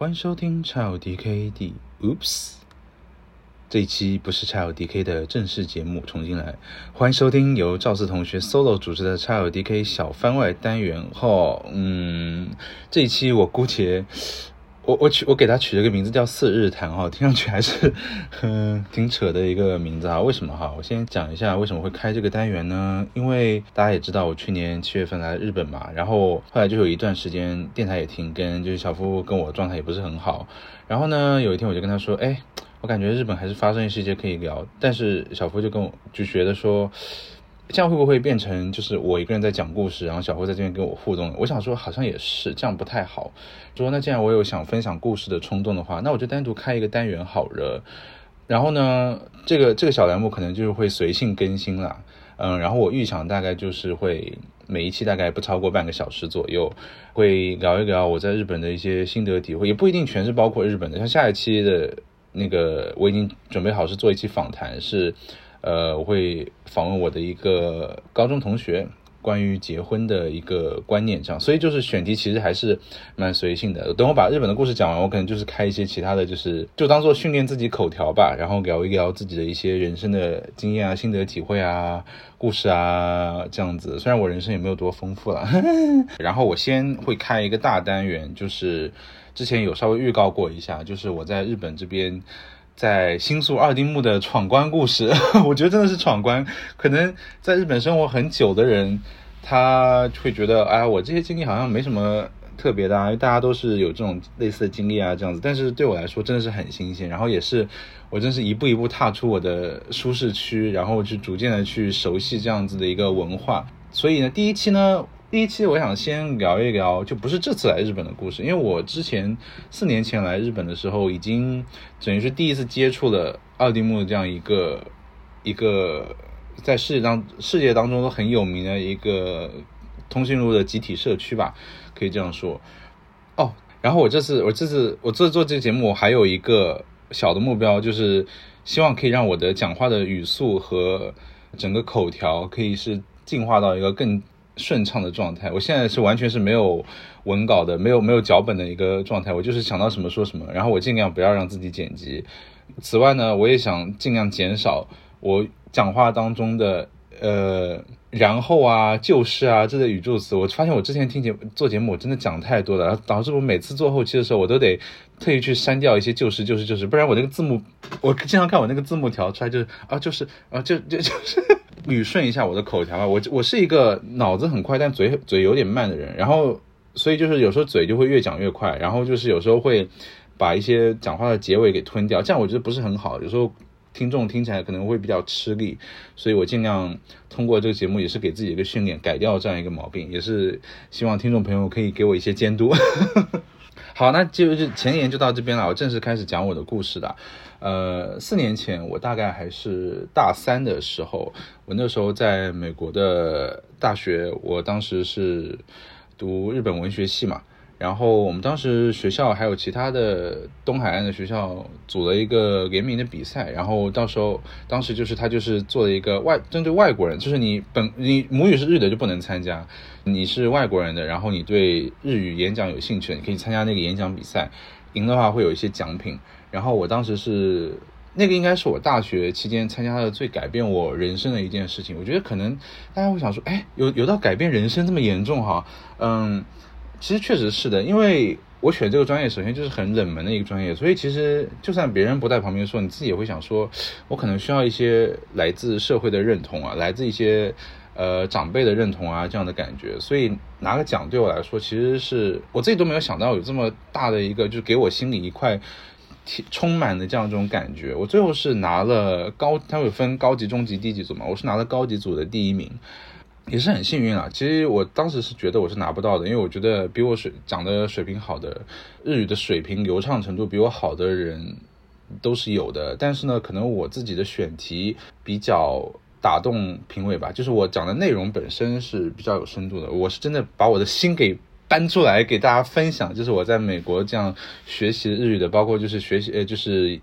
欢迎收听 Child DK 第 Oops，这一期不是 Child DK 的正式节目，重新来。欢迎收听由赵四同学 solo 主持的 Child DK 小番外单元。哈，嗯，这一期我姑且。我我取我给他取了个名字叫四日谈哈，听上去还是嗯挺扯的一个名字啊。为什么哈？我先讲一下为什么会开这个单元呢？因为大家也知道我去年七月份来日本嘛，然后后来就有一段时间电台也停更，就是小夫跟我状态也不是很好。然后呢，有一天我就跟他说，哎，我感觉日本还是发生一些可以聊，但是小夫就跟我就觉得说。这样会不会变成就是我一个人在讲故事，然后小辉在这边跟我互动？我想说好像也是这样不太好。说那既然我有想分享故事的冲动的话，那我就单独开一个单元好了。然后呢，这个这个小栏目可能就是会随性更新啦。嗯，然后我预想大概就是会每一期大概不超过半个小时左右，会聊一聊我在日本的一些心得体会，也不一定全是包括日本的。像下一期的那个我已经准备好是做一期访谈是。呃，我会访问我的一个高中同学，关于结婚的一个观念，这样，所以就是选题其实还是蛮随性的。等我把日本的故事讲完，我可能就是开一些其他的就是就当做训练自己口条吧，然后聊一聊自己的一些人生的经验啊、心得体会啊、故事啊这样子。虽然我人生也没有多丰富了，然后我先会开一个大单元，就是之前有稍微预告过一下，就是我在日本这边。在新宿二丁目的闯关故事，我觉得真的是闯关。可能在日本生活很久的人，他会觉得，哎，我这些经历好像没什么特别的啊，因为大家都是有这种类似的经历啊，这样子。但是对我来说，真的是很新鲜。然后也是，我真是一步一步踏出我的舒适区，然后去逐渐的去熟悉这样子的一个文化。所以呢，第一期呢。第一期我想先聊一聊，就不是这次来日本的故事，因为我之前四年前来日本的时候，已经等于是第一次接触了二丁目这样一个一个在世界当世界当中都很有名的一个通讯录的集体社区吧，可以这样说。哦，然后我这次我这次我做做这个节目，我还有一个小的目标，就是希望可以让我的讲话的语速和整个口条可以是进化到一个更。顺畅的状态，我现在是完全是没有文稿的，没有没有脚本的一个状态，我就是想到什么说什么，然后我尽量不要让自己剪辑。此外呢，我也想尽量减少我讲话当中的呃然后啊就是啊这类语助词。我发现我之前听节做节目，我真的讲太多了，导致我每次做后期的时候，我都得特意去删掉一些就是就是就是，不然我那个字幕，我经常看我那个字幕调出来就是啊就是啊就就就是。捋顺一下我的口条啊，我我是一个脑子很快但嘴嘴有点慢的人，然后所以就是有时候嘴就会越讲越快，然后就是有时候会把一些讲话的结尾给吞掉，这样我觉得不是很好，有时候听众听起来可能会比较吃力，所以我尽量通过这个节目也是给自己一个训练，改掉这样一个毛病，也是希望听众朋友可以给我一些监督。好，那就是前言就到这边了，我正式开始讲我的故事了。呃，四年前我大概还是大三的时候，我那时候在美国的大学，我当时是读日本文学系嘛。然后我们当时学校还有其他的东海岸的学校组了一个联名的比赛，然后到时候当时就是他就是做了一个外针对外国人，就是你本你母语是日的就不能参加，你是外国人的，然后你对日语演讲有兴趣，你可以参加那个演讲比赛，赢的话会有一些奖品。然后我当时是那个应该是我大学期间参加的最改变我人生的一件事情。我觉得可能大家会想说，哎，有有到改变人生这么严重哈？嗯。其实确实是的，因为我选这个专业，首先就是很冷门的一个专业，所以其实就算别人不在旁边说，你自己也会想说，我可能需要一些来自社会的认同啊，来自一些呃长辈的认同啊这样的感觉。所以拿个奖对我来说，其实是我自己都没有想到有这么大的一个，就是给我心里一块充满的这样一种感觉。我最后是拿了高，它会分高级、中级、低级组嘛，我是拿了高级组的第一名。也是很幸运啊！其实我当时是觉得我是拿不到的，因为我觉得比我水讲的水平好的日语的水平流畅程度比我好的人都是有的。但是呢，可能我自己的选题比较打动评委吧，就是我讲的内容本身是比较有深度的。我是真的把我的心给搬出来给大家分享，就是我在美国这样学习日语的，包括就是学习呃就是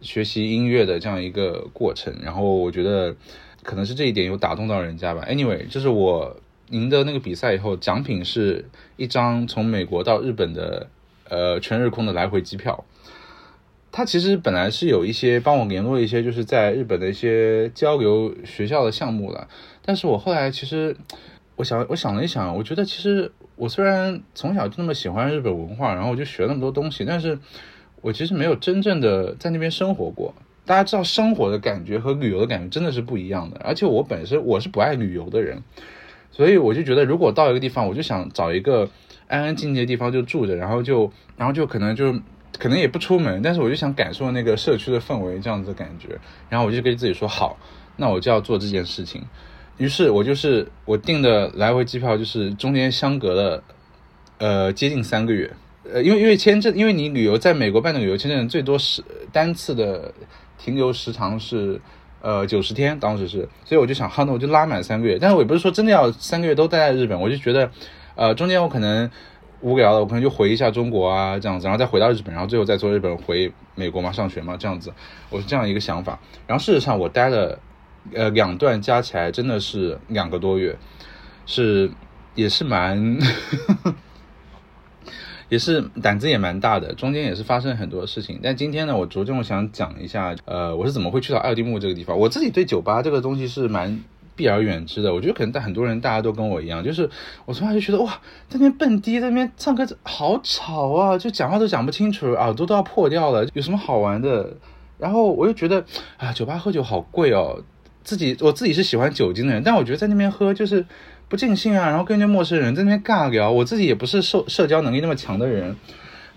学习音乐的这样一个过程。然后我觉得。可能是这一点有打动到人家吧。Anyway，就是我赢得那个比赛以后，奖品是一张从美国到日本的呃全日空的来回机票。他其实本来是有一些帮我联络一些就是在日本的一些交流学校的项目的，但是我后来其实我想我想了一想，我觉得其实我虽然从小就那么喜欢日本文化，然后我就学那么多东西，但是我其实没有真正的在那边生活过。大家知道生活的感觉和旅游的感觉真的是不一样的，而且我本身我是不爱旅游的人，所以我就觉得如果到一个地方，我就想找一个安安静静的地方就住着，然后就 然后就可能就。可能也不出门，但是我就想感受那个社区的氛围，这样子的感觉。然后我就跟自己说好，那我就要做这件事情。于是我就是我订的来回机票，就是中间相隔了呃接近三个月。呃，因为因为签证，因为你旅游在美国办的旅游签证最多是单次的停留时长是呃九十天，当时是，所以我就想哈，那我就拉满三个月。但是我也不是说真的要三个月都待在日本，我就觉得呃中间我可能。无聊了，我可能就回一下中国啊，这样子，然后再回到日本，然后最后再从日本回美国嘛，上学嘛，这样子，我是这样一个想法。然后事实上，我待了，呃，两段加起来真的是两个多月，是也是蛮，也是胆子也蛮大的，中间也是发生很多事情。但今天呢，我着重想讲一下，呃，我是怎么会去到爱丁木这个地方。我自己对酒吧这个东西是蛮。避而远之的，我觉得可能在很多人大家都跟我一样，就是我从小就觉得哇，在那边蹦迪，在那边唱歌好吵啊，就讲话都讲不清楚，耳朵都要破掉了，有什么好玩的？然后我又觉得啊，酒吧喝酒好贵哦，自己我自己是喜欢酒精的人，但我觉得在那边喝就是不尽兴啊，然后跟一些陌生人在那边尬聊，我自己也不是社社交能力那么强的人，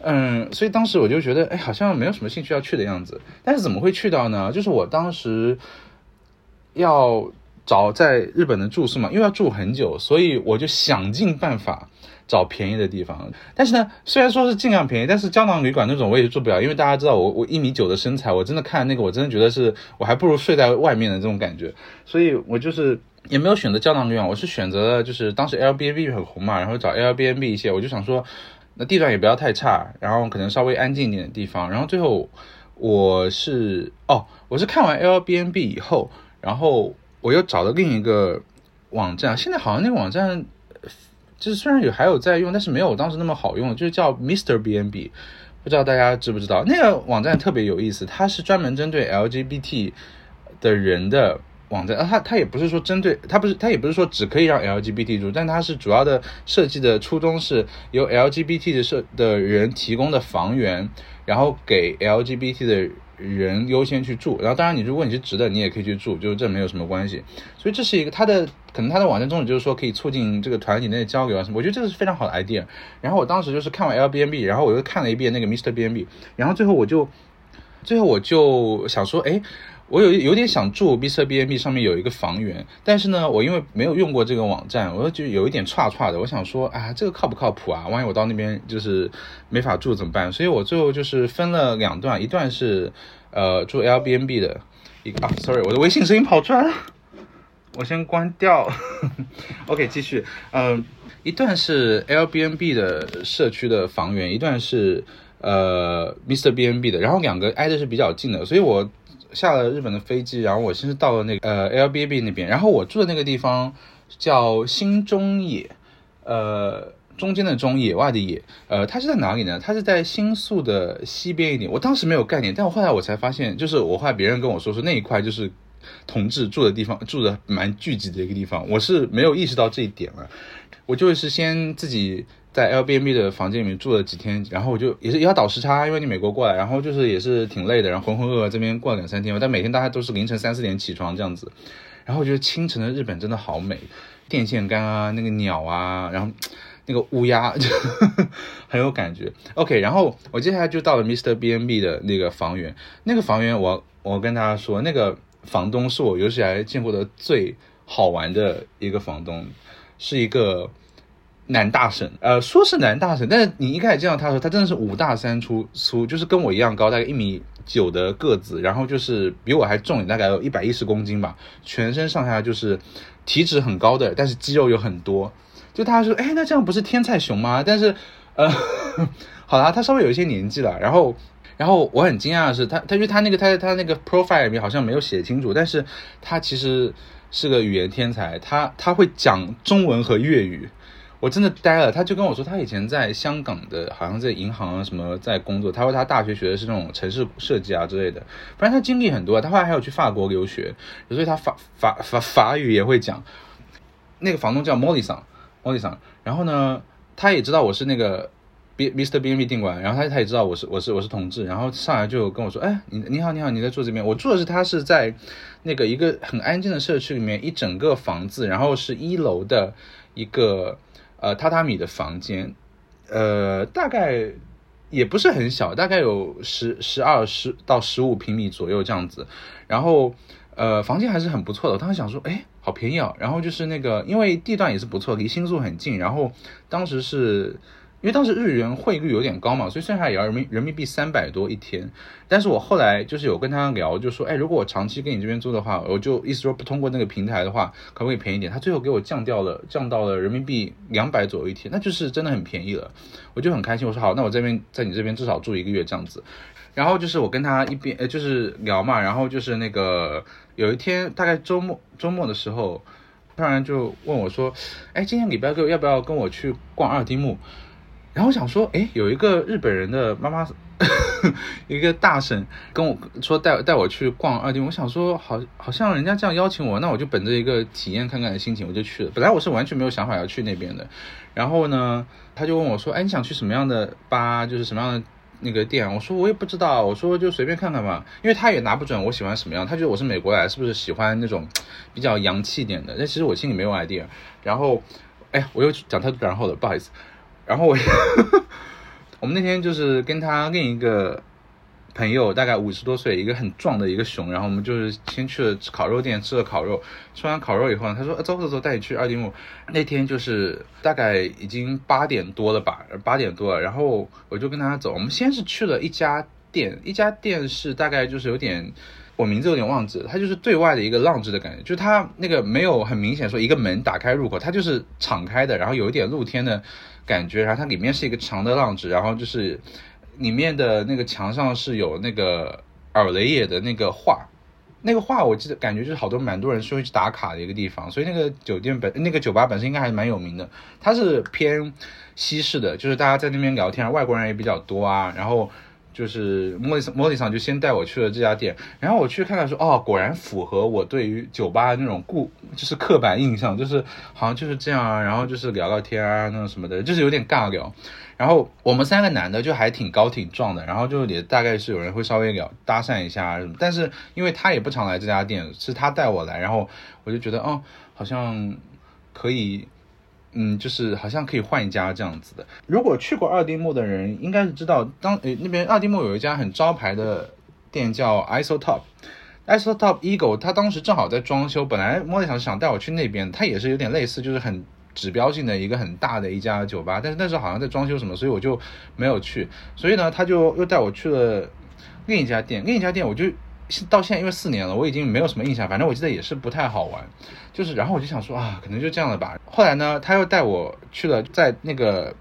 嗯，所以当时我就觉得哎，好像没有什么兴趣要去的样子。但是怎么会去到呢？就是我当时要。找在日本的住宿嘛，因为要住很久，所以我就想尽办法找便宜的地方。但是呢，虽然说是尽量便宜，但是胶囊旅馆那种我也住不了，因为大家知道我我一米九的身材，我真的看那个我真的觉得是我还不如睡在外面的这种感觉，所以我就是也没有选择胶囊旅馆，我是选择了就是当时 L B N B 很红嘛，然后找 L B N B 一些，我就想说那地段也不要太差，然后可能稍微安静一点的地方，然后最后我是哦，我是看完 L B N B 以后，然后。我又找了另一个网站，现在好像那个网站就是虽然有还有在用，但是没有当时那么好用，就是叫 Mr. B N B，不知道大家知不知道？那个网站特别有意思，它是专门针对 L G B T 的人的网站，啊，它它也不是说针对，它不是它也不是说只可以让 L G B T 住，但它是主要的设计的初衷是由 L G B T 的设的人提供的房源，然后给 L G B T 的。人优先去住，然后当然你如果你是直的，你也可以去住，就是这没有什么关系。所以这是一个他的可能他的网站宗旨就是说可以促进这个团体内的交流啊什么，我觉得这个是非常好的 idea。然后我当时就是看完 L B N B，然后我又看了一遍那个 Mr B N B，然后最后我就最后我就想说，哎。我有有点想住 B 社 B N B 上面有一个房源，但是呢，我因为没有用过这个网站，我就有一点差差的。我想说，啊，这个靠不靠谱啊？万一我到那边就是没法住怎么办？所以我最后就是分了两段，一段是呃住 L B N B 的一个啊，sorry，我的微信声音跑出来了，我先关掉。OK，继续，嗯，一段是 L B N B 的社区的房源，一段是呃 Mr B N B 的，然后两个挨的是比较近的，所以我。下了日本的飞机，然后我先是到了那个呃 L B B 那边，然后我住的那个地方叫新中野，呃中间的中野外的野，呃它是在哪里呢？它是在新宿的西边一点。我当时没有概念，但我后来我才发现，就是我后来别人跟我说说那一块就是同志住的地方，住的蛮聚集的一个地方，我是没有意识到这一点了，我就是先自己。在 L B N B 的房间里面住了几天，然后我就也是要倒时差，因为你美国过来，然后就是也是挺累的，然后浑浑噩噩这边过了两三天，但每天大家都是凌晨三四点起床这样子，然后我觉得清晨的日本真的好美，电线杆啊，那个鸟啊，然后 那个乌鸦就 很有感觉。OK，然后我接下来就到了 Mr B N B 的那个房源，那个房源我我跟大家说，那个房东是我有史以来见过的最好玩的一个房东，是一个。男大神，呃，说是男大神，但是你一开始见到他的时候，他真的是五大三粗，粗就是跟我一样高，大概一米九的个子，然后就是比我还重，大概有一百一十公斤吧，全身上下就是体脂很高的，但是肌肉有很多。就他说，哎，那这样不是天才熊吗？但是，呃，好啦，他稍微有一些年纪了，然后，然后我很惊讶的是，他，他因为他那个他他那个 profile 里面好像没有写清楚，但是他其实是个语言天才，他他会讲中文和粤语。我真的呆了。他就跟我说，他以前在香港的，好像在银行啊什么在工作。他说他大学学的是那种城市设计啊之类的，反正他经历很多。他后来还有去法国留学，所以他法法法法语也会讲。那个房东叫莫里桑，莫里桑。然后呢，他也知道我是那个。B Mister B N B 店管，然后他他也知道我是我是我是同志，然后上来就跟我说，哎，你你好你好你在住这边，我住的是他是在那个一个很安静的社区里面，一整个房子，然后是一楼的一个呃榻榻米的房间，呃大概也不是很小，大概有十十二十到十五平米左右这样子，然后呃房间还是很不错的，我当时想说，哎，好便宜啊，然后就是那个因为地段也是不错，离新宿很近，然后当时是。因为当时日元汇率有点高嘛，所以算下来也要人民人民币三百多一天。但是我后来就是有跟他聊，就说，哎，如果我长期跟你这边租的话，我就意思说不通过那个平台的话，可不可以便宜点？他最后给我降掉了，降到了人民币两百左右一天，那就是真的很便宜了。我就很开心，我说好，那我这边在你这边至少住一个月这样子。然后就是我跟他一边呃就是聊嘛，然后就是那个有一天大概周末周末的时候，突然就问我说，哎，今天礼拜六要不要跟我去逛二丁目？然后我想说，哎，有一个日本人的妈妈，一个大婶跟我说带带我去逛二丁，我想说，好，好像人家这样邀请我，那我就本着一个体验看看的心情，我就去了。本来我是完全没有想法要去那边的。然后呢，他就问我说，哎，你想去什么样的吧？就是什么样的那个店？我说我也不知道，我说就随便看看吧。因为他也拿不准我喜欢什么样，他觉得我是美国来，是不是喜欢那种比较洋气点的？但其实我心里没有 idea。然后，哎，我又讲太多然后了，不好意思。然后我，我们那天就是跟他另一个朋友，大概五十多岁，一个很壮的一个熊。然后我们就是先去了烤肉店吃了烤肉，吃完烤肉以后呢，他说走走走，带你去二丁目。那天就是大概已经八点多了吧，八点多了。然后我就跟他走，我们先是去了一家店，一家店是大概就是有点。我名字有点忘记了，它就是对外的一个浪子的感觉，就是它那个没有很明显说一个门打开入口，它就是敞开的，然后有一点露天的感觉，然后它里面是一个长的浪子，然后就是里面的那个墙上是有那个尔雷野的那个画，那个画我记得感觉就是好多蛮多人是会去打卡的一个地方，所以那个酒店本那个酒吧本身应该还是蛮有名的，它是偏西式的，就是大家在那边聊天，外国人也比较多啊，然后。就是莫里莫里桑就先带我去了这家店，然后我去看看说，哦，果然符合我对于酒吧那种固就是刻板印象，就是好像就是这样啊，然后就是聊聊天啊那种什么的，就是有点尬聊。然后我们三个男的就还挺高挺壮的，然后就也大概是有人会稍微聊搭讪一下什么，但是因为他也不常来这家店，是他带我来，然后我就觉得，哦，好像可以。嗯，就是好像可以换一家这样子的。如果去过二丁目的人，应该是知道，当诶那边二丁目有一家很招牌的店叫 Isotop，Isotop Eagle，他当时正好在装修，本来莫莉想是想带我去那边，他也是有点类似，就是很指标性的一个很大的一家酒吧，但是那时候好像在装修什么，所以我就没有去。所以呢，他就又带我去了另一家店，另一家店我就。到现在因为四年了，我已经没有什么印象。反正我记得也是不太好玩，就是，然后我就想说啊，可能就这样了吧。后来呢，他又带我去了，在那个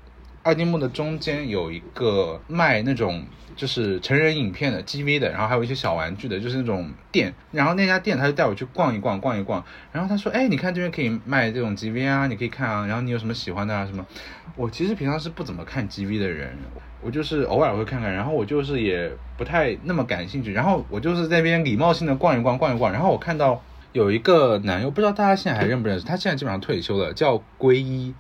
二丁目的中间有一个卖那种就是成人影片的 G V 的，然后还有一些小玩具的，就是那种店。然后那家店他就带我去逛一逛，逛一逛。然后他说，哎，你看这边可以卖这种 G V 啊，你可以看啊。然后你有什么喜欢的啊？什么？我其实平常是不怎么看 G V 的人。我就是偶尔会看看，然后我就是也不太那么感兴趣，然后我就是在那边礼貌性的逛一逛，逛一逛，然后我看到有一个男优，不知道大家现在还认不认识，他现在基本上退休了，叫归一，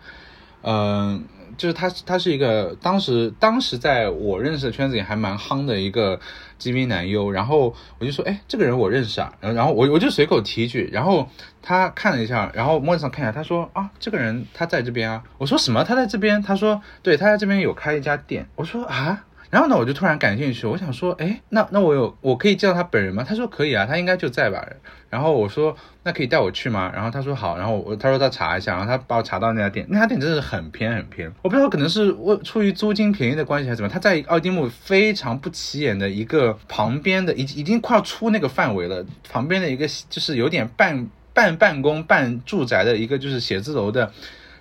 嗯。就是他，他是一个当时当时在我认识的圈子里还蛮夯的一个 G V 男优，然后我就说，哎，这个人我认识啊，然后然后我我就随口提一句，然后他看了一下，然后摸上看一下，他说啊，这个人他在这边啊，我说什么？他在这边？他说对，他在这边有开一家店，我说啊。然后呢，我就突然感兴趣，我想说，哎，那那我有我可以见到他本人吗？他说可以啊，他应该就在吧。然后我说，那可以带我去吗？然后他说好。然后我他说他查一下，然后他把我查到那家店，那家店真的是很偏很偏。我不知道可能是我出于租金便宜的关系还是怎么，他在奥丁姆非常不起眼的一个旁边的，已已经快要出那个范围了，旁边的一个就是有点半半办公半住宅的一个就是写字楼的，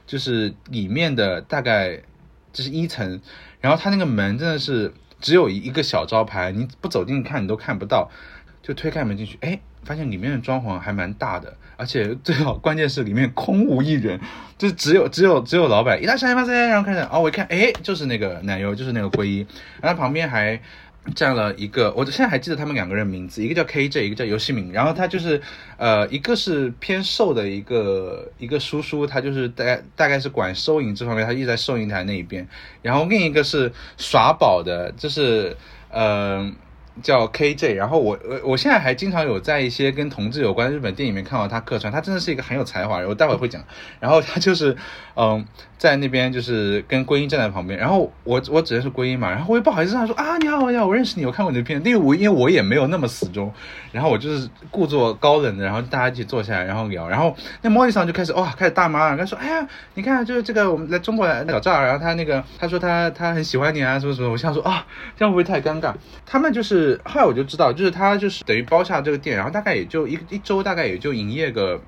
就是里面的大概就是一层。然后他那个门真的是只有一一个小招牌，你不走进看你都看不到。就推开门进去，哎，发现里面的装潢还蛮大的，而且最好关键是里面空无一人，就只有只有只有老板一大三八三，然后开始，哦，我一看，哎，就是那个奶油，就是那个龟衣，然后旁边还。占了一个，我现在还记得他们两个人名字，一个叫 KJ，一个叫游戏名。然后他就是，呃，一个是偏瘦的一个一个叔叔，他就是大概大概是管收银这方面，他一直在收银台那一边。然后另一个是耍宝的，就是嗯。叫 KJ，然后我我我现在还经常有在一些跟同志有关的日本电影里面看到他客串，他真的是一个很有才华，我待会会讲。然后他就是，嗯，在那边就是跟归因站在旁边，然后我我指的是归因嘛，然后我也不好意思跟他说啊你好你好，我认识你，我看过你的片，因为我因为我也没有那么死忠，然后我就是故作高冷的，然后大家一起坐下来然后聊，然后那莫莉桑就开始哇开始大妈，他说哎呀你看就是这个我们来中国来找赵，然后他那个他说他他很喜欢你啊什么什么，我想说啊这样会不会太尴尬？他们就是后来我就知道，就是他就是等于包下这个店，然后大概也就一一周，大概也就营业个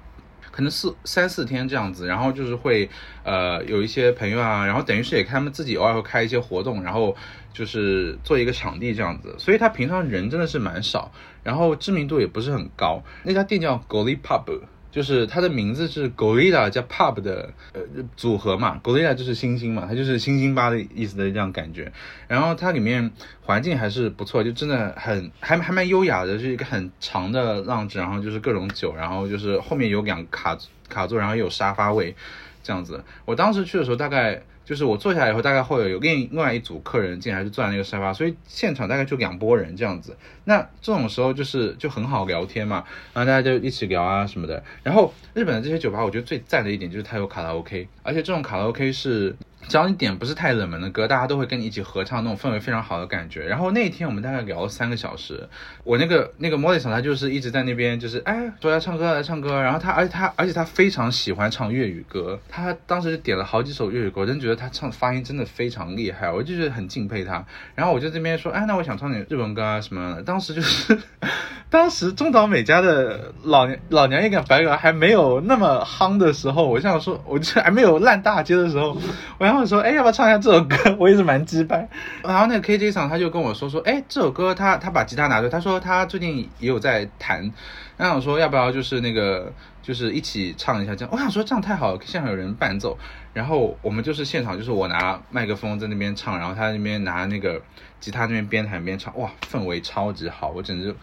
可能四三四天这样子，然后就是会呃有一些朋友啊，然后等于是也他们自己偶尔会开一些活动，然后就是做一个场地这样子，所以他平常人真的是蛮少，然后知名度也不是很高。那家店叫 Golly Pub。就是它的名字是 Gorilla 加 Pub 的呃组合嘛，Gorilla 就是星星嘛，它就是星星吧的意思的这样感觉。然后它里面环境还是不错，就真的很还还蛮优雅的，是一个很长的浪子，然后就是各种酒，然后就是后面有两卡卡座，然后有沙发位这样子。我当时去的时候大概。就是我坐下来以后，大概会有有另另外一组客人进来，就坐在那个沙发，所以现场大概就两拨人这样子。那这种时候就是就很好聊天嘛，然后大家就一起聊啊什么的。然后日本的这些酒吧，我觉得最赞的一点就是它有卡拉 OK，而且这种卡拉 OK 是。只要你点不是太冷门的歌，大家都会跟你一起合唱，那种氛围非常好的感觉。然后那一天我们大概聊了三个小时，我那个那个莫里桑他就是一直在那边就是哎说要唱歌来唱歌，然后他而且他而且他非常喜欢唱粤语歌，他当时点了好几首粤语歌，我真觉得他唱发音真的非常厉害，我就觉得很敬佩他。然后我就这边说哎那我想唱点日文歌啊什么，当时就是 当时中岛美嘉的老娘老娘一个白鹅还没有那么夯的时候，我想说我就还没有烂大街的时候，我想想。说哎，要不要唱一下这首歌？我也是蛮击败。然后那个 KJ 厂他就跟我说说，哎，这首歌他他把吉他拿出来，他说他最近也有在弹。然后我说要不要就是那个就是一起唱一下这样？我想说这样太好了，现场有人伴奏。然后我们就是现场就是我拿麦克风在那边唱，然后他那边拿那个吉他那边边弹边唱，哇，氛围超级好，我简直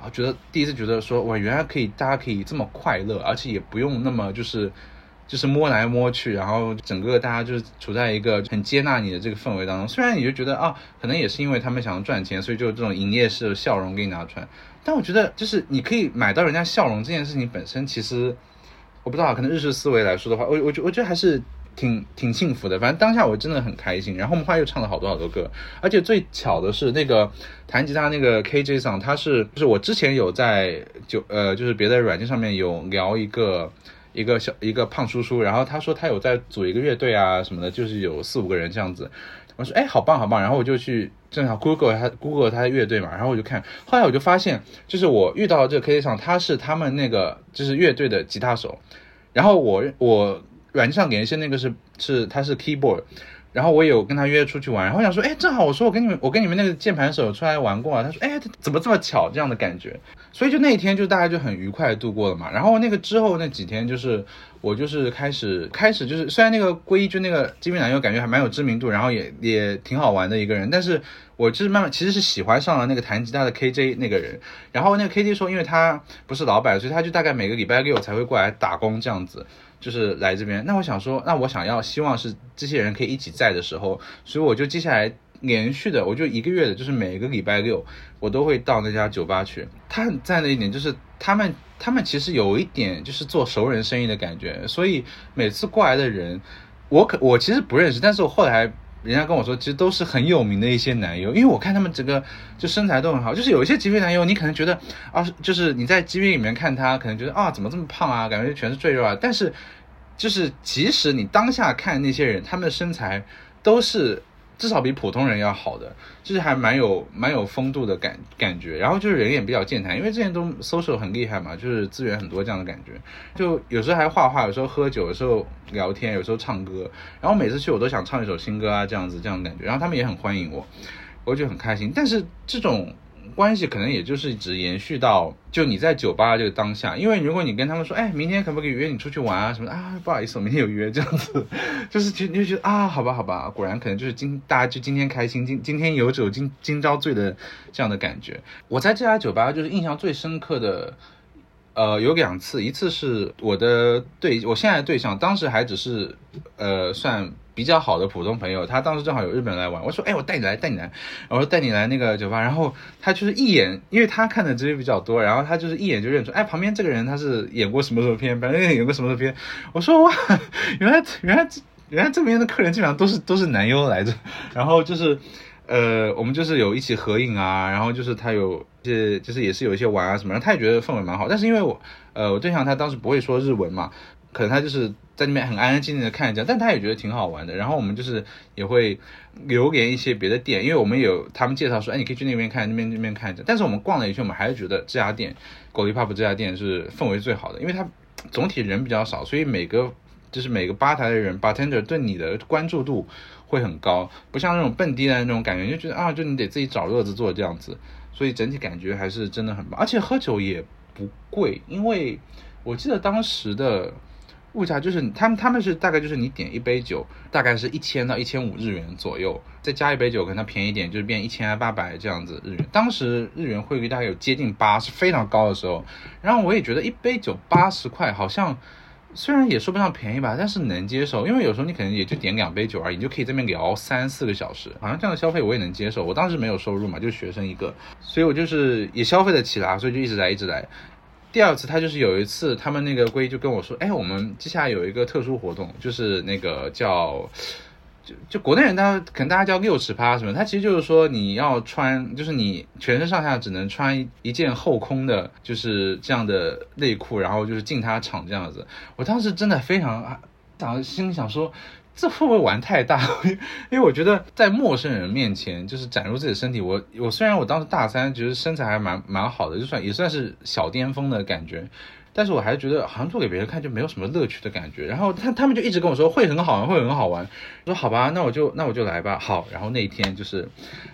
啊觉得第一次觉得说哇，原来可以大家可以这么快乐，而且也不用那么就是。就是摸来摸去，然后整个大家就是处在一个很接纳你的这个氛围当中。虽然你就觉得啊，可能也是因为他们想要赚钱，所以就这种营业式的笑容给你拿出来。但我觉得，就是你可以买到人家笑容这件事情本身，其实我不知道，可能日式思维来说的话，我我觉我觉得还是挺挺幸福的。反正当下我真的很开心。然后我们后来又唱了好多好多歌，而且最巧的是，那个弹吉他那个 KJ 桑，他是就是我之前有在就呃就是别的软件上面有聊一个。一个小一个胖叔叔，然后他说他有在组一个乐队啊什么的，就是有四五个人这样子。我说哎，好棒好棒，然后我就去正好 Google 他 Google 他的乐队嘛，然后我就看，后来我就发现，就是我遇到这个 K 上，他是他们那个就是乐队的吉他手，然后我我软件上联系那个是是他是 keyboard。然后我有跟他约出去玩，然后我想说，哎，正好我说我跟你们，我跟你们那个键盘手出来玩过啊。他说，哎，怎么这么巧这样的感觉？所以就那一天就大家就很愉快度过了嘛。然后那个之后那几天就是我就是开始开始就是虽然那个归一就那个金边男友感觉还蛮有知名度，然后也也挺好玩的一个人，但是我就是慢慢其实是喜欢上了那个弹吉他的 KJ 那个人。然后那个 KJ 说，因为他不是老板，所以他就大概每个礼拜六才会过来打工这样子。就是来这边，那我想说，那我想要希望是这些人可以一起在的时候，所以我就接下来连续的，我就一个月的，就是每个礼拜六我都会到那家酒吧去。他很赞的一点就是他们他们其实有一点就是做熟人生意的感觉，所以每次过来的人，我可我其实不认识，但是我后来人家跟我说，其实都是很有名的一些男优，因为我看他们整个就身材都很好，就是有一些极品男优，你可能觉得啊，就是你在级别里面看他，可能觉得啊，怎么这么胖啊，感觉全是赘肉啊，但是。就是即使你当下看那些人，他们的身材都是至少比普通人要好的，就是还蛮有蛮有风度的感感觉。然后就是人也比较健谈，因为之前都 social 很厉害嘛，就是资源很多这样的感觉。就有时候还画画，有时候喝酒，有时候聊天，有时候唱歌。然后每次去我都想唱一首新歌啊，这样子这样的感觉。然后他们也很欢迎我，我就很开心。但是这种关系可能也就是一直延续到就你在酒吧这个当下，因为如果你跟他们说，哎，明天可不可以约你出去玩啊什么啊，不好意思，我明天有约这样子，就是就你就觉得啊，好吧好吧，果然可能就是今大家就今天开心，今今天有酒今今朝醉的这样的感觉。我在这家酒吧就是印象最深刻的。呃，有两次，一次是我的对，我现在的对象，当时还只是，呃，算比较好的普通朋友。他当时正好有日本来玩，我说，哎，我带你来，带你来，我说带你来那个酒吧。然后他就是一眼，因为他看的职业比较多，然后他就是一眼就认出，哎，旁边这个人他是演过什么什么片，反正演过什么什么片。我说哇，原来原来原来这边的客人基本上都是都是男优来着。然后就是。呃，我们就是有一起合影啊，然后就是他有，些就是也是有一些玩啊什么，然后他也觉得氛围蛮好。但是因为我，呃，我对象他当时不会说日文嘛，可能他就是在那边很安安静静的看着，但他也觉得挺好玩的。然后我们就是也会留连一些别的店，因为我们有他们介绍说，哎，你可以去那边看，那边那边看着。但是我们逛了一圈，我们还是觉得这家店，狗力 pub 这家店是氛围最好的，因为它总体人比较少，所以每个就是每个吧台的人 bartender 对你的关注度。会很高，不像那种蹦迪的那种感觉，就觉得啊，就你得自己找乐子做这样子，所以整体感觉还是真的很棒，而且喝酒也不贵，因为我记得当时的物价就是他们他们是大概就是你点一杯酒，大概是一千到一千五日元左右，再加一杯酒可能它便宜点，就是变一千八百这样子日元。当时日元汇率大概有接近八，是非常高的时候，然后我也觉得一杯酒八十块好像。虽然也说不上便宜吧，但是能接受，因为有时候你可能也就点两杯酒而已，你就可以这边聊三四个小时，好像这样的消费我也能接受。我当时没有收入嘛，就学生一个，所以我就是也消费得起啦，所以就一直来一直来。第二次他就是有一次，他们那个龟就跟我说，哎，我们接下来有一个特殊活动，就是那个叫。就就国内人，他可能大家叫六尺趴什么，他其实就是说你要穿，就是你全身上下只能穿一件后空的，就是这样的内裤，然后就是进他场这样子。我当时真的非常 想，心里想说，这会不会玩太大？因为我觉得在陌生人面前就是展露自己的身体，我我虽然我当时大三，觉得身材还蛮蛮好的，就算也算是小巅峰的感觉。但是我还是觉得好像做给别人看就没有什么乐趣的感觉，然后他他们就一直跟我说会很好玩，会很好玩。我说好吧，那我就那我就来吧。好，然后那一天就是，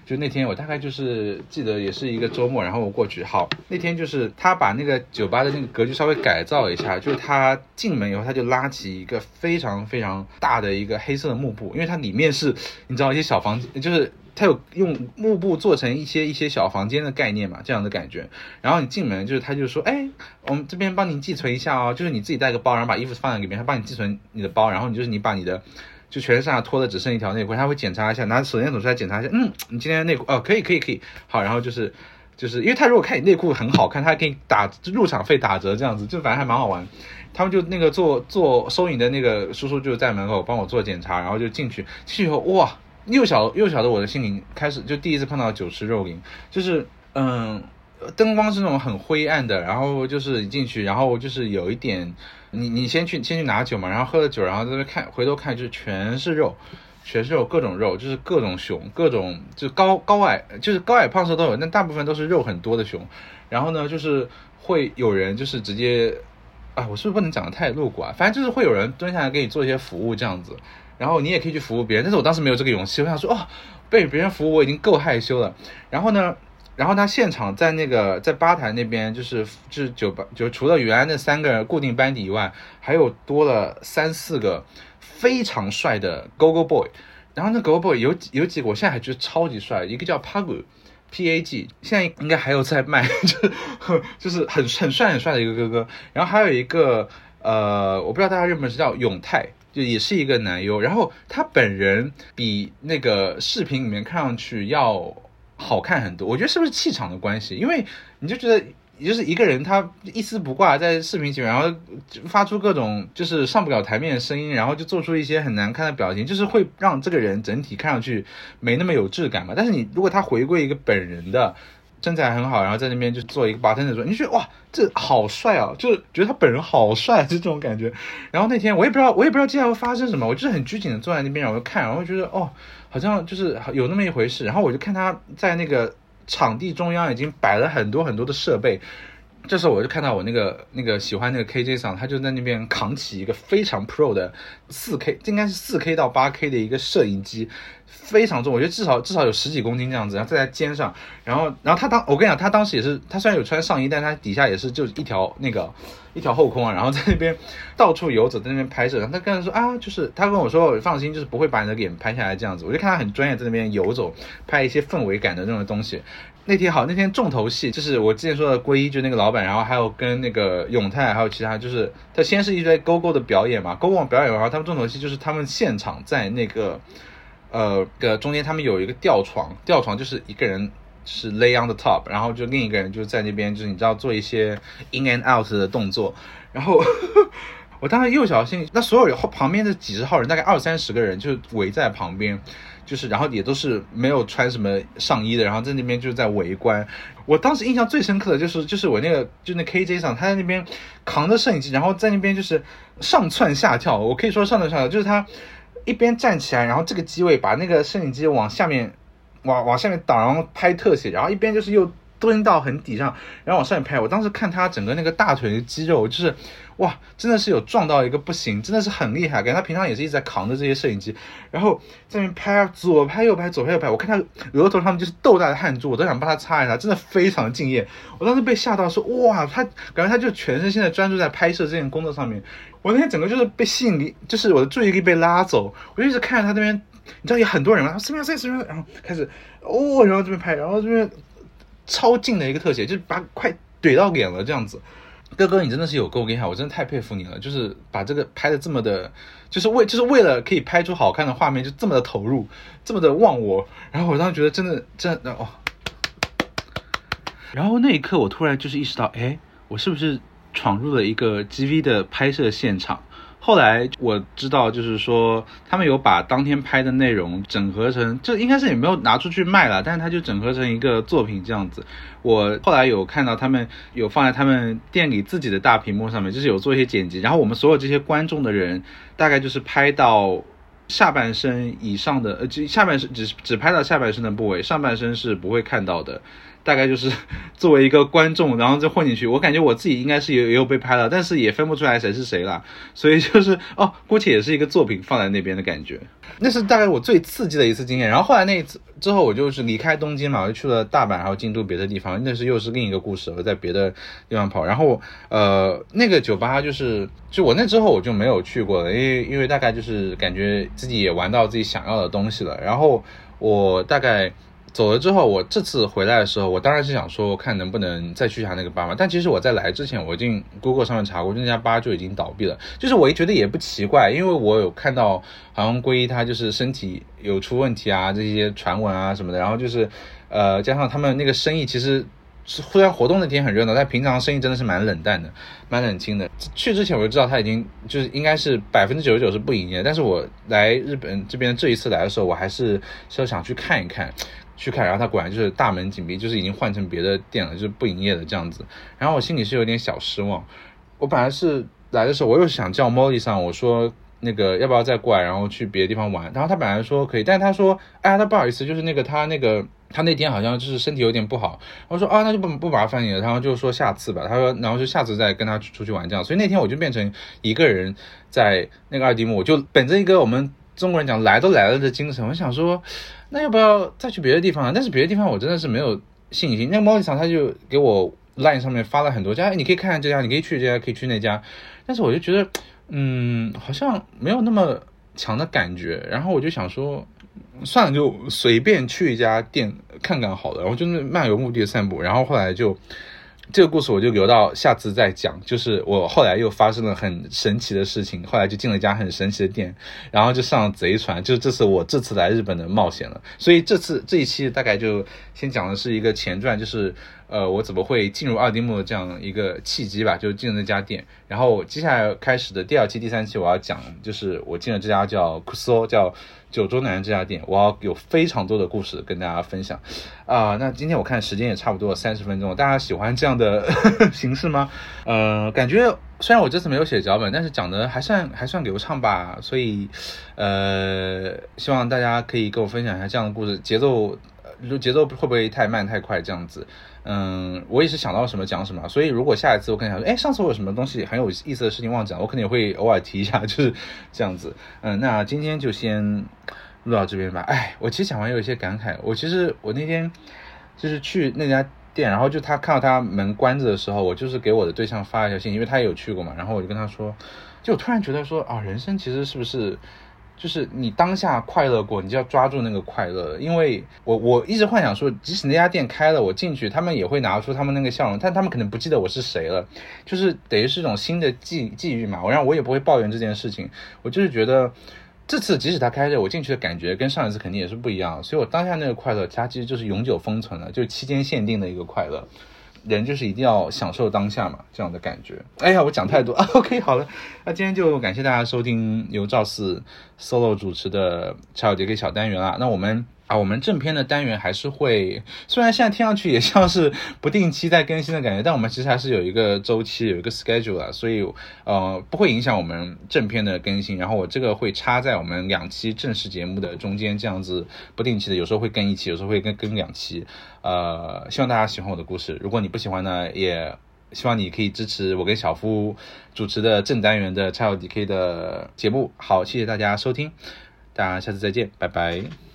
就那天我大概就是记得也是一个周末，然后我过去。好，那天就是他把那个酒吧的那个格局稍微改造一下，就是他进门以后他就拉起一个非常非常大的一个黑色的幕布，因为它里面是你知道一些小房间，就是。他有用幕布做成一些一些小房间的概念嘛，这样的感觉。然后你进门就是他就说，哎，我们这边帮您寄存一下哦，就是你自己带个包，然后把衣服放在里面，他帮你寄存你的包。然后你就是你把你的就全身上下脱的只剩一条内裤，他会检查一下，拿手电筒出来检查一下，嗯，你今天的内裤哦，可以可以可以，好，然后就是就是因为他如果看你内裤很好看，他给你打入场费打折这样子，就反正还蛮好玩。他们就那个做做收银的那个叔叔就在门口帮我做检查，然后就进去进去以后哇。幼小幼小的我的心灵开始就第一次碰到酒池肉林，就是嗯，灯光是那种很灰暗的，然后就是进去，然后就是有一点，你你先去先去拿酒嘛，然后喝了酒，然后在那看回头看，就是全是肉，全是肉，各种肉，就是各种熊，各种就高高矮，就是高矮胖瘦都有，但大部分都是肉很多的熊。然后呢，就是会有人就是直接，啊，我是不是不能讲的太露骨啊？反正就是会有人蹲下来给你做一些服务这样子。然后你也可以去服务别人，但是我当时没有这个勇气。我想说，哦，被别人服务我已经够害羞了。然后呢，然后他现场在那个在吧台那边，就是就是酒吧，就除了原来那三个固定班底以外，还有多了三四个非常帅的 Go Go Boy。然后那 Go Go Boy 有有几个，我现在还觉得超级帅。一个叫 Pag，P A G，现在应该还有在卖，就就是很很帅很帅的一个哥哥。然后还有一个呃，我不知道大家认不认识，叫永泰。就也是一个男优，然后他本人比那个视频里面看上去要好看很多。我觉得是不是气场的关系？因为你就觉得，就是一个人他一丝不挂在视频前面，然后发出各种就是上不了台面的声音，然后就做出一些很难看的表情，就是会让这个人整体看上去没那么有质感嘛。但是你如果他回归一个本人的。身材很好，然后在那边就做一个八天的说，你觉得哇，这好帅啊，就是觉得他本人好帅，就这种感觉。然后那天我也不知道，我也不知道接下来会发生什么，我就是很拘谨的坐在那边，然后看，然后觉得哦，好像就是有那么一回事。然后我就看他在那个场地中央已经摆了很多很多的设备。这时候我就看到我那个那个喜欢那个 KJ 桑，他就在那边扛起一个非常 Pro 的四 K，应该是四 K 到八 K 的一个摄影机，非常重，我觉得至少至少有十几公斤这样子，然后再在肩上，然后然后他当我跟你讲，他当时也是，他虽然有穿上衣，但他底下也是就一条那个一条后空啊，然后在那边到处游走，在那边拍摄，然后他跟他说啊，就是他跟我说放心，就是不会把你的脸拍下来这样子，我就看他很专业在那边游走，拍一些氛围感的那种东西。那天好，那天重头戏就是我之前说的归一，就那个老板，然后还有跟那个永泰，还有其他，就是他先是一堆勾勾的表演嘛，勾勾表演完，他们重头戏就是他们现场在那个呃个中间，他们有一个吊床，吊床就是一个人是 lay on the top，然后就另一个人就在那边，就是你知道做一些 in and out 的动作，然后 我当时又小心，那所有后旁边的几十号人，大概二三十个人就围在旁边。就是，然后也都是没有穿什么上衣的，然后在那边就是在围观。我当时印象最深刻的就是，就是我那个就那 KJ 上，他在那边扛着摄影机，然后在那边就是上窜下跳。我可以说上蹿下跳，就是他一边站起来，然后这个机位把那个摄影机往下面往往下面挡，然后拍特写，然后一边就是又。蹲到很底上，然后往上面拍。我当时看他整个那个大腿的肌肉，就是，哇，真的是有撞到一个不行，真的是很厉害。感觉他平常也是一直在扛着这些摄影机，然后在那边拍，左拍右拍，左拍右拍。我看他额头上面就是豆大的汗珠，我都想帮他擦一擦，真的非常敬业。我当时被吓到，说哇，他感觉他就全身现在专注在拍摄这件工作上面。我那天整个就是被吸引力，就是我的注意力被拉走，我就一直看着他那边，你知道有很多人嘛，四秒四秒，然后开始哦，然后这边拍，然后这边。超近的一个特写，就是把快怼到脸了这样子。哥哥，你真的是有够厉害，我真的太佩服你了。就是把这个拍的这么的，就是为就是为了可以拍出好看的画面，就这么的投入，这么的忘我。然后我当时觉得真的真的哦。然后那一刻，我突然就是意识到，哎，我是不是闯入了一个 GV 的拍摄现场？后来我知道，就是说他们有把当天拍的内容整合成，就应该是也没有拿出去卖了，但是他就整合成一个作品这样子。我后来有看到他们有放在他们店里自己的大屏幕上面，就是有做一些剪辑。然后我们所有这些观众的人，大概就是拍到下半身以上的，呃，下半身只只拍到下半身的部位，上半身是不会看到的。大概就是 作为一个观众，然后再混进去。我感觉我自己应该是也也有被拍了，但是也分不出来谁是谁了。所以就是哦，姑且也是一个作品放在那边的感觉。那是大概我最刺激的一次经验。然后后来那一次之后，我就是离开东京嘛，我就去了大阪，然后京都别的地方。那是又是另一个故事，我在别的地方跑。然后呃，那个酒吧就是就我那之后我就没有去过了，因为因为大概就是感觉自己也玩到自己想要的东西了。然后我大概。走了之后，我这次回来的时候，我当然是想说，看能不能再去一下那个吧嘛。但其实我在来之前，我已经 Google 上面查过，那家吧就已经倒闭了。就是我也觉得也不奇怪，因为我有看到好像归他就是身体有出问题啊，这些传闻啊什么的。然后就是，呃，加上他们那个生意其实是虽然活动那天很热闹，但平常生意真的是蛮冷淡的，蛮冷清的。去之前我就知道他已经就是应该是百分之九十九是不营业。但是我来日本这边这一次来的时候，我还是是想去看一看。去看，然后他果然就是大门紧闭，就是已经换成别的店了，就是不营业的这样子。然后我心里是有点小失望。我本来是来的时候，我又想叫 Molly 上，我说那个要不要再过来，然后去别的地方玩。然后他本来说可以，但是他说，哎呀，他不好意思，就是那个他那个他那天好像就是身体有点不好。我说啊，那就不不麻烦你了。然后就说下次吧。他说，然后就下次再跟他出去玩这样。所以那天我就变成一个人在那个二丁目，我就本着一个我们中国人讲来都来了的精神，我想说。那要不要再去别的地方啊？但是别的地方我真的是没有信心。那猫地场他就给我 line 上面发了很多家，你可以看看这家，你可以去这家，可以去那家。但是我就觉得，嗯，好像没有那么强的感觉。然后我就想说，算了，就随便去一家店看看好了。然后就漫游目的的散步。然后后来就。这个故事我就留到下次再讲。就是我后来又发生了很神奇的事情，后来就进了一家很神奇的店，然后就上了贼船。就这是我这次来日本的冒险了。所以这次这一期大概就先讲的是一个前传，就是呃我怎么会进入二丁目这样一个契机吧，就进了那家店。然后接下来开始的第二期、第三期我要讲，就是我进了这家叫 Kuso 叫。九州南这家店，我要有非常多的故事跟大家分享啊。那今天我看时间也差不多三十分钟，大家喜欢这样的 形式吗？呃，感觉虽然我这次没有写脚本，但是讲的还算还算流畅吧。所以，呃，希望大家可以跟我分享一下这样的故事节奏，就节奏会不会太慢太快这样子。嗯，我也是想到什么讲什么，所以如果下一次我可能想说，哎，上次我有什么东西很有意思的事情忘讲，我肯定也会偶尔提一下，就是这样子。嗯，那今天就先录到这边吧。哎，我其实讲完有一些感慨。我其实我那天就是去那家店，然后就他看到他门关着的时候，我就是给我的对象发一条信，因为他也有去过嘛。然后我就跟他说，就我突然觉得说啊，人生其实是不是？就是你当下快乐过，你就要抓住那个快乐。因为我我一直幻想说，即使那家店开了，我进去，他们也会拿出他们那个笑容，但他们可能不记得我是谁了。就是等于是一种新的际际遇嘛。我让我也不会抱怨这件事情。我就是觉得这次即使他开着，我进去的感觉跟上一次肯定也是不一样。所以我当下那个快乐，它其实就是永久封存了，就期间限定的一个快乐。人就是一定要享受当下嘛，这样的感觉。哎呀，我讲太多啊。OK，好了，那今天就感谢大家收听由赵四 solo 主持的柴小杰给小单元啦。那我们。啊，我们正片的单元还是会，虽然现在听上去也像是不定期在更新的感觉，但我们其实还是有一个周期，有一个 schedule 的，所以呃不会影响我们正片的更新。然后我这个会插在我们两期正式节目的中间，这样子不定期的，有时候会更一期，有时候会更更两期。呃，希望大家喜欢我的故事。如果你不喜欢呢，也希望你可以支持我跟小夫主持的正单元的 Child DK 的节目。好，谢谢大家收听，大家下次再见，拜拜。